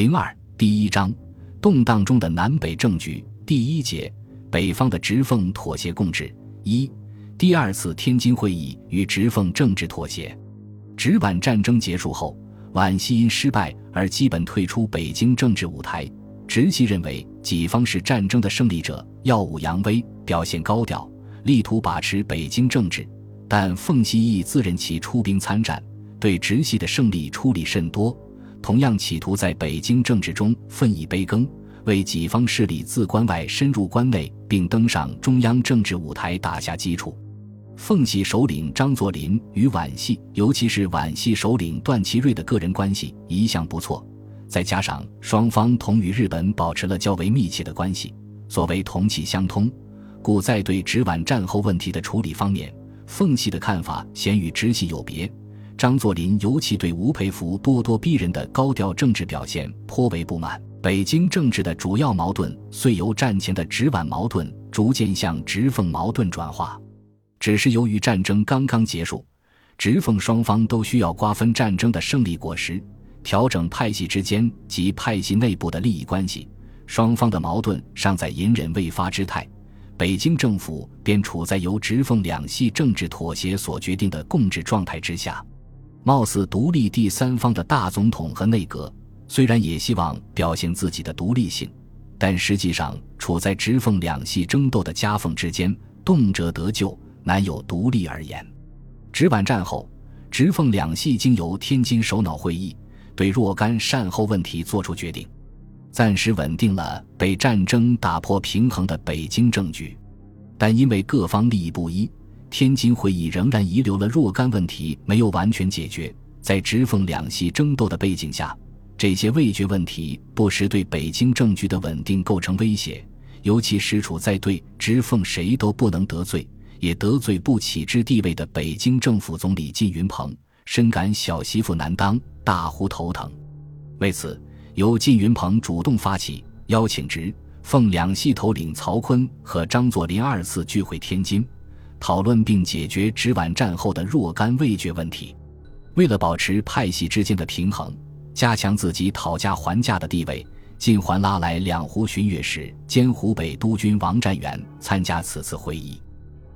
零二第一章，动荡中的南北政局第一节，北方的直奉妥协共治一，第二次天津会议与直奉政治妥协。直皖战争结束后，皖系因失败而基本退出北京政治舞台。直系认为己方是战争的胜利者，耀武扬威，表现高调，力图把持北京政治。但奉系亦自认其出兵参战，对直系的胜利出力甚多。同样企图在北京政治中分一杯羹，为己方势力自关外深入关内并登上中央政治舞台打下基础。奉系首领张作霖与皖系，尤其是皖系首领段祺瑞的个人关系一向不错，再加上双方同与日本保持了较为密切的关系，所谓同气相通，故在对直皖战后问题的处理方面，奉系的看法显与直系有别。张作霖尤其对吴佩孚咄咄逼人的高调政治表现颇为不满。北京政治的主要矛盾遂由战前的直皖矛盾逐渐向直奉矛盾转化。只是由于战争刚刚结束，直奉双方都需要瓜分战争的胜利果实，调整派系之间及派系内部的利益关系，双方的矛盾尚在隐忍未发之态。北京政府便处在由直奉两系政治妥协所决定的共治状态之下。貌似独立第三方的大总统和内阁，虽然也希望表现自己的独立性，但实际上处在直奉两系争斗的夹缝之间，动辄得咎，难有独立而言。直皖战后，直奉两系经由天津首脑会议对若干善后问题作出决定，暂时稳定了被战争打破平衡的北京政局，但因为各方利益不一。天津会议仍然遗留了若干问题没有完全解决，在直奉两系争斗的背景下，这些未决问题不时对北京政局的稳定构成威胁。尤其实处在对直奉谁都不能得罪，也得罪不起之地位的北京政府总理靳云鹏，深感小媳妇难当，大呼头疼。为此，由靳云鹏主动发起，邀请直奉两系头领曹锟和张作霖二次聚会天津。讨论并解决直皖战后的若干未决问题，为了保持派系之间的平衡，加强自己讨价还价的地位，晋环拉来两湖巡阅使兼湖北督军王占元参加此次会议。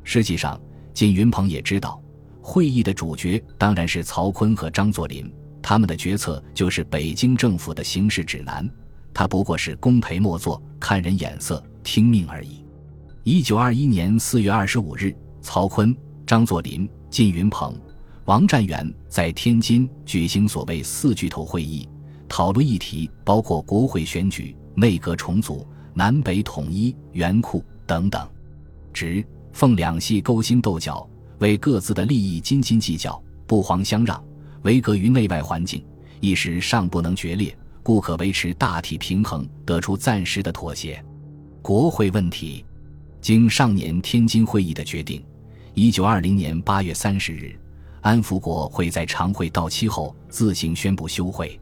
实际上，靳云鹏也知道，会议的主角当然是曹锟和张作霖，他们的决策就是北京政府的行事指南，他不过是功陪末座，看人眼色，听命而已。一九二一年四月二十五日。曹锟、张作霖、靳云鹏、王占元在天津举行所谓“四巨头”会议，讨论议题包括国会选举、内阁重组、南北统一、元库等等。直、奉两系勾心斗角，为各自的利益斤斤计较，不遑相让。唯隔于内外环境，一时尚不能决裂，故可维持大体平衡，得出暂时的妥协。国会问题，经上年天津会议的决定。一九二零年八月三十日，安福国会在常会到期后自行宣布休会。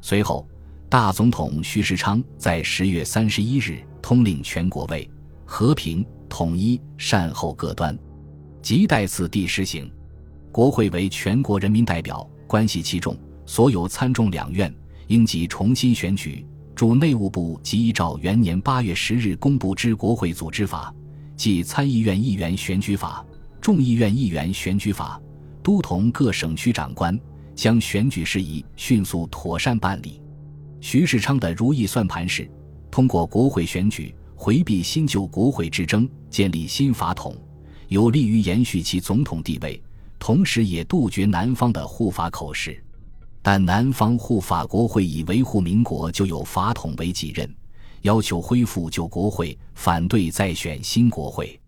随后，大总统徐世昌在十月三十一日通令全国为和平、统一、善后各端，即待此地实行。国会为全国人民代表，关系其重，所有参众两院应即重新选举。驻内务部即依照元年八月十日公布之国会组织法，即参议院议员选举法。众议院议员选举法，都同各省区长官将选举事宜迅速妥善办理。徐世昌的如意算盘是通过国会选举回避新旧国会之争，建立新法统，有利于延续其总统地位，同时也杜绝南方的护法口实。但南方护法国会以维护民国就有法统为己任，要求恢复旧国会，反对再选新国会。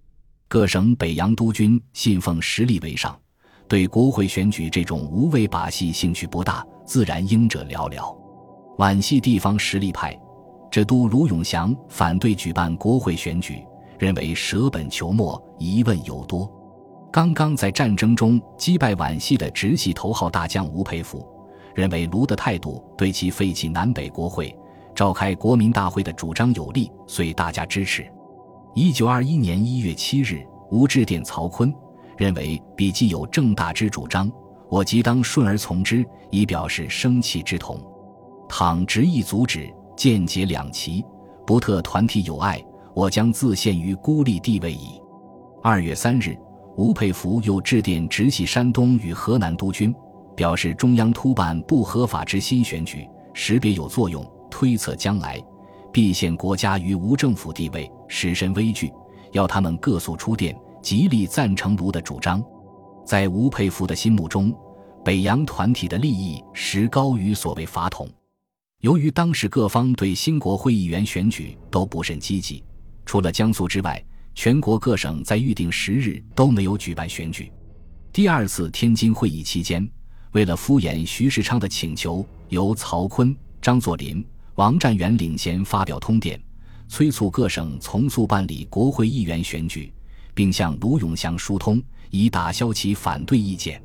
各省北洋督军信奉实力为上，对国会选举这种无谓把戏兴趣不大，自然应者寥寥。皖系地方实力派，浙都卢永祥反对举办国会选举，认为舍本求末，疑问尤多。刚刚在战争中击败皖系的直系头号大将吴佩孚，认为卢的态度对其废弃南北国会、召开国民大会的主张有利，遂大加支持。一九二一年一月七日，吴致电曹锟，认为笔记有正大之主张，我即当顺而从之，以表示生气之同。倘执意阻止，间结两歧，不特团体友爱，我将自陷于孤立地位矣。二月三日，吴佩孚又致电直系山东与河南督军，表示中央突办不合法之新选举，识别有作用，推测将来必陷国家于无政府地位，使身危惧，要他们各速出电，极力赞成卢的主张。在吴佩孚的心目中，北洋团体的利益实高于所谓法统。由于当时各方对新国会议员选举都不甚积极，除了江苏之外，全国各省在预定时日都没有举办选举。第二次天津会议期间，为了敷衍徐世昌的请求，由曹锟、张作霖、王占元领衔发表通电，催促各省从速办理国会议员选举，并向卢永祥疏通，以打消其反对意见。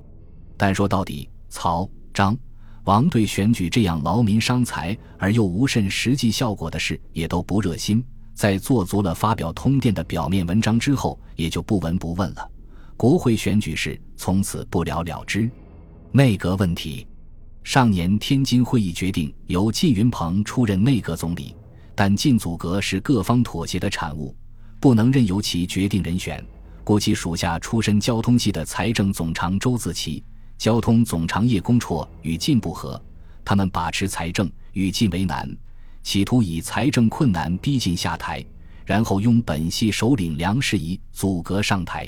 但说到底，曹、张。王对选举这样劳民伤财而又无甚实际效果的事也都不热心，在做足了发表通电的表面文章之后，也就不闻不问了。国会选举事从此不了了之。内阁问题，上年天津会议决定由靳云鹏出任内阁总理，但靳组阁是各方妥协的产物，不能任由其决定人选，故其属下出身交通系的财政总长周自齐。交通总长叶公绰与靳不和，他们把持财政，与靳为难，企图以财政困难逼晋下台，然后拥本系首领梁士仪阻隔上台。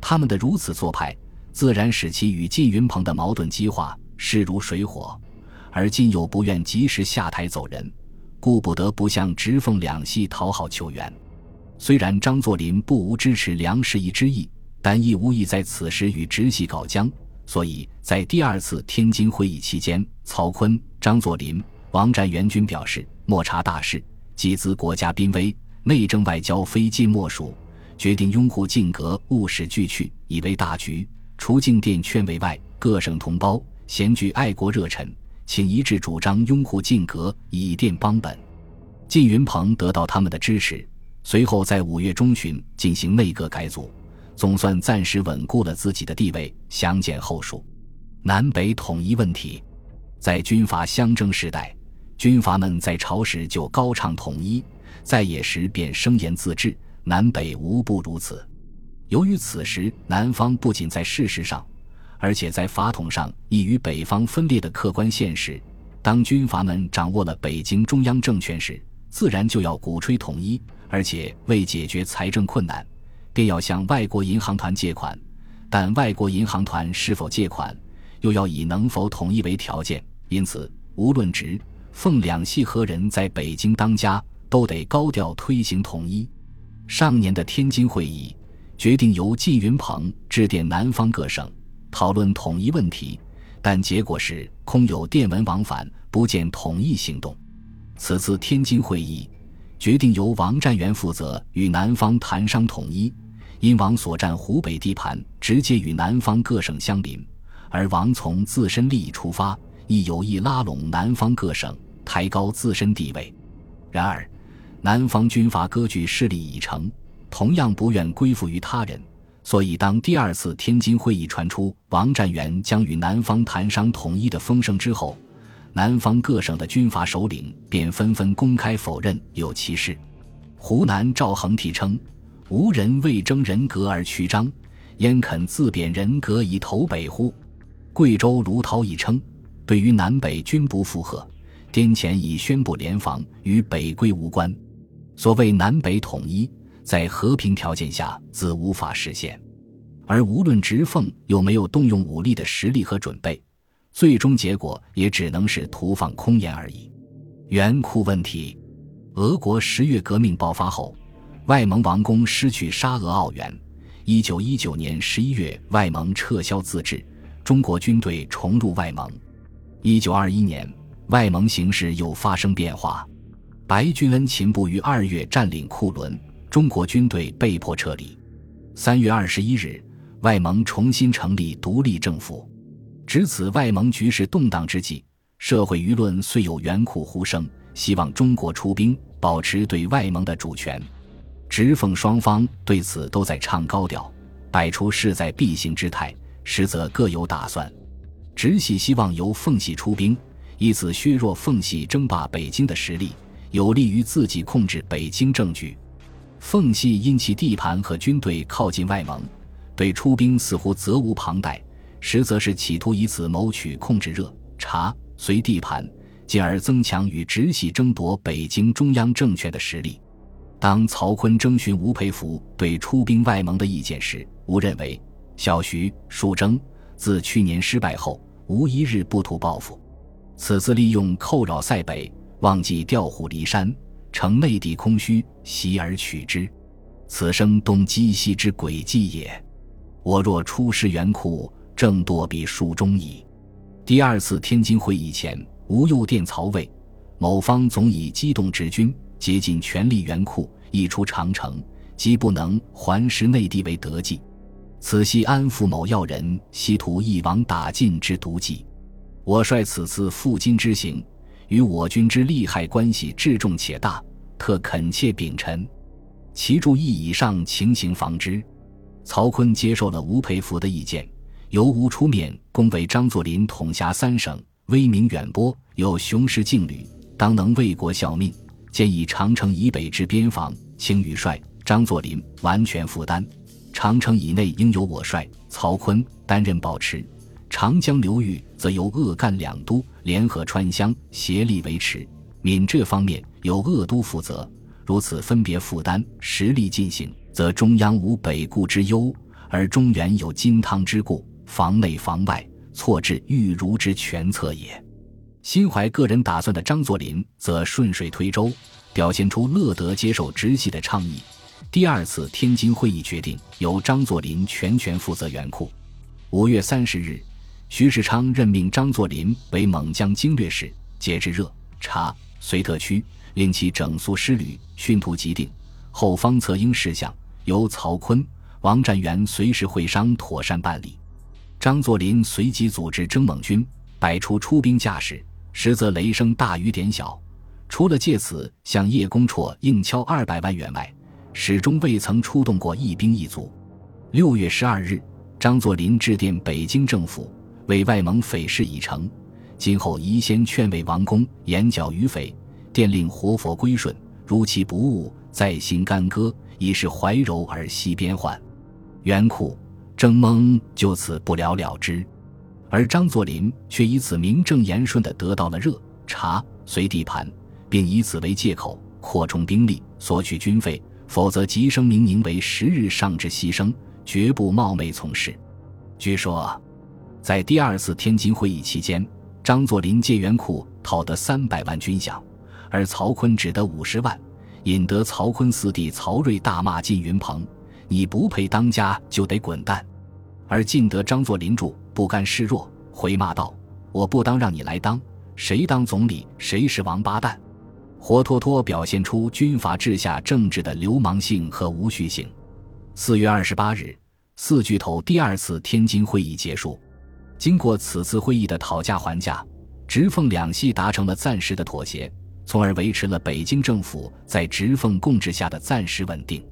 他们的如此做派，自然使其与靳云鹏的矛盾激化，势如水火。而今又不愿及时下台走人，故不得不向直奉两系讨好求援。虽然张作霖不无支持梁士仪之意，但亦无意在此时与直系搞僵。所以在第二次天津会议期间，曹锟、张作霖、王占元均表示莫查大事，既资国家濒危，内政外交非晋莫属，决定拥护晋阁，务使俱去，以为大局。除晋殿劝慰外，各省同胞贤具爱国热忱，请一致主张拥护晋阁，以奠邦本。靳云鹏得到他们的支持，随后在五月中旬进行内阁改组。总算暂时稳固了自己的地位。详见后述。南北统一问题，在军阀相争时代，军阀们在朝时就高唱统一，在野时便声言自治，南北无不如此。由于此时南方不仅在事实上，而且在法统上亦与北方分裂的客观现实，当军阀们掌握了北京中央政权时，自然就要鼓吹统一，而且为解决财政困难。便要向外国银行团借款，但外国银行团是否借款，又要以能否统一为条件。因此，无论直、奉两系何人在北京当家，都得高调推行统一。上年的天津会议决定由靳云鹏致电南方各省讨论统一问题，但结果是空有电文往返，不见统一行动。此次天津会议决定由王占元负责与南方谈商统一。因王所占湖北地盘直接与南方各省相邻，而王从自身利益出发，亦有意拉拢南方各省，抬高自身地位。然而，南方军阀割据势力已成，同样不愿归附于他人，所以当第二次天津会议传出王占元将与南方谈商统一的风声之后，南方各省的军阀首领便纷纷公开否认有其事。湖南赵恒惕称。无人为争人格而屈张，焉肯自贬人格以投北乎？贵州卢涛亦称，对于南北均不附和，滇黔已宣布联防，与北归无关。所谓南北统一，在和平条件下自无法实现，而无论直奉有没有动用武力的实力和准备，最终结果也只能是徒放空言而已。元库问题，俄国十月革命爆发后。外蒙王公失去沙俄奥援。一九一九年十一月，外蒙撤销自治，中国军队重入外蒙。一九二一年，外蒙形势又发生变化，白俊恩勤部于二月占领库伦，中国军队被迫撤离。三月二十一日，外蒙重新成立独立政府。值此外蒙局势动荡之际，社会舆论虽有援库呼声，希望中国出兵保持对外蒙的主权。直奉双方对此都在唱高调，摆出势在必行之态，实则各有打算。直系希望由奉系出兵，以此削弱奉系争霸北京的实力，有利于自己控制北京政局。奉系因其地盘和军队靠近外蒙，对出兵似乎责无旁贷，实则是企图以此谋取控制热察绥地盘，进而增强与直系争夺北京中央政权的实力。当曹锟征询吴佩孚对出兵外蒙的意见时，吴认为小徐、蜀征自去年失败后，无一日不图报复。此次利用寇扰塞北，忘记调虎离山，乘内地空虚，袭而取之，此生东击西之诡计也。我若出师援库，正堕彼蜀中矣。第二次天津会议前，吴又殿曹魏，某方总以机动直军。竭尽全力援库，一出长城，即不能还师内地为得计。此系安抚某要人，希图一网打尽之毒计。我率此次赴京之行，与我军之利害关系至重且大，特恳切禀陈。其注意以上情形防之。曹锟接受了吴佩孚的意见，由吴出面恭维张作霖统辖三省，威名远播，有雄师劲旅，当能为国效命。建议长城以北之边防，请宇帅张作霖完全负担；长城以内应由我帅曹锟担任保持。长江流域则由鄂赣两都联合川湘协力维持。闽浙方面由鄂都负责。如此分别负担，实力进行，则中央无北顾之忧，而中原有金汤之固，防内防外，错置玉如之全策也。心怀个人打算的张作霖则顺水推舟，表现出乐得接受直系的倡议。第二次天津会议决定由张作霖全权负责援库。五月三十日，徐世昌任命张作霖为蒙江经略使，节制热察绥特区，令其整肃师旅，训图既定，后方策应事项由曹锟、王占元随时会商妥善办理。张作霖随即组织征蒙军，摆出出兵架势。实则雷声大雨点小，除了借此向叶公绰硬敲二百万元外，始终未曾出动过一兵一卒。六月十二日，张作霖致电北京政府，为外蒙匪事已成，今后宜先劝慰王公，严剿余匪，电令活佛归顺，如其不悟，再行干戈，以示怀柔而息边患。袁苦征蒙就此不了了之。而张作霖却以此名正言顺地得到了热察绥地盘，并以此为借口扩充兵力、索取军费，否则即声明宁为十日上至牺牲，绝不冒昧从事。据说，在第二次天津会议期间，张作霖借元库讨得三百万军饷，而曹锟只得五十万，引得曹锟四弟曹睿大骂靳云鹏：“你不配当家，就得滚蛋。”而尽得张作霖助。不甘示弱，回骂道：“我不当让你来当，谁当总理谁是王八蛋！”活脱脱表现出军阀治下政治的流氓性和无序性。四月二十八日，四巨头第二次天津会议结束。经过此次会议的讨价还价，直奉两系达成了暂时的妥协，从而维持了北京政府在直奉共治下的暂时稳定。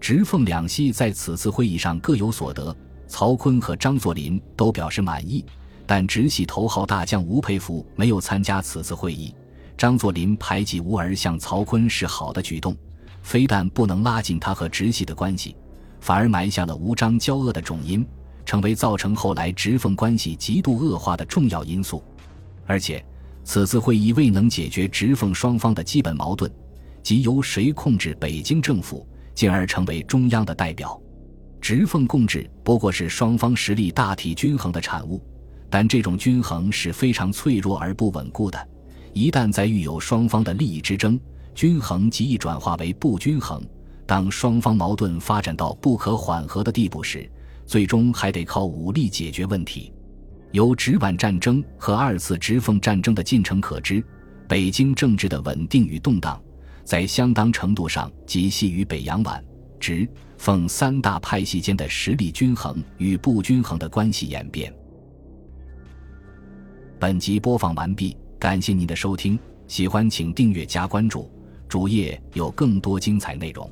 直奉两系在此次会议上各有所得。曹锟和张作霖都表示满意，但直系头号大将吴佩孚没有参加此次会议。张作霖排挤吴儿向曹锟是好的举动，非但不能拉近他和直系的关系，反而埋下了吴张交恶的种因，成为造成后来直奉关系极度恶化的重要因素。而且，此次会议未能解决直奉双方的基本矛盾，即由谁控制北京政府，进而成为中央的代表。直奉共治不过是双方实力大体均衡的产物，但这种均衡是非常脆弱而不稳固的。一旦在遇有双方的利益之争，均衡极易转化为不均衡。当双方矛盾发展到不可缓和的地步时，最终还得靠武力解决问题。由直皖战争和二次直奉战争的进程可知，北京政治的稳定与动荡，在相当程度上即系于北洋皖直。奉三大派系间的实力均衡与不均衡的关系演变。本集播放完毕，感谢您的收听，喜欢请订阅加关注，主页有更多精彩内容。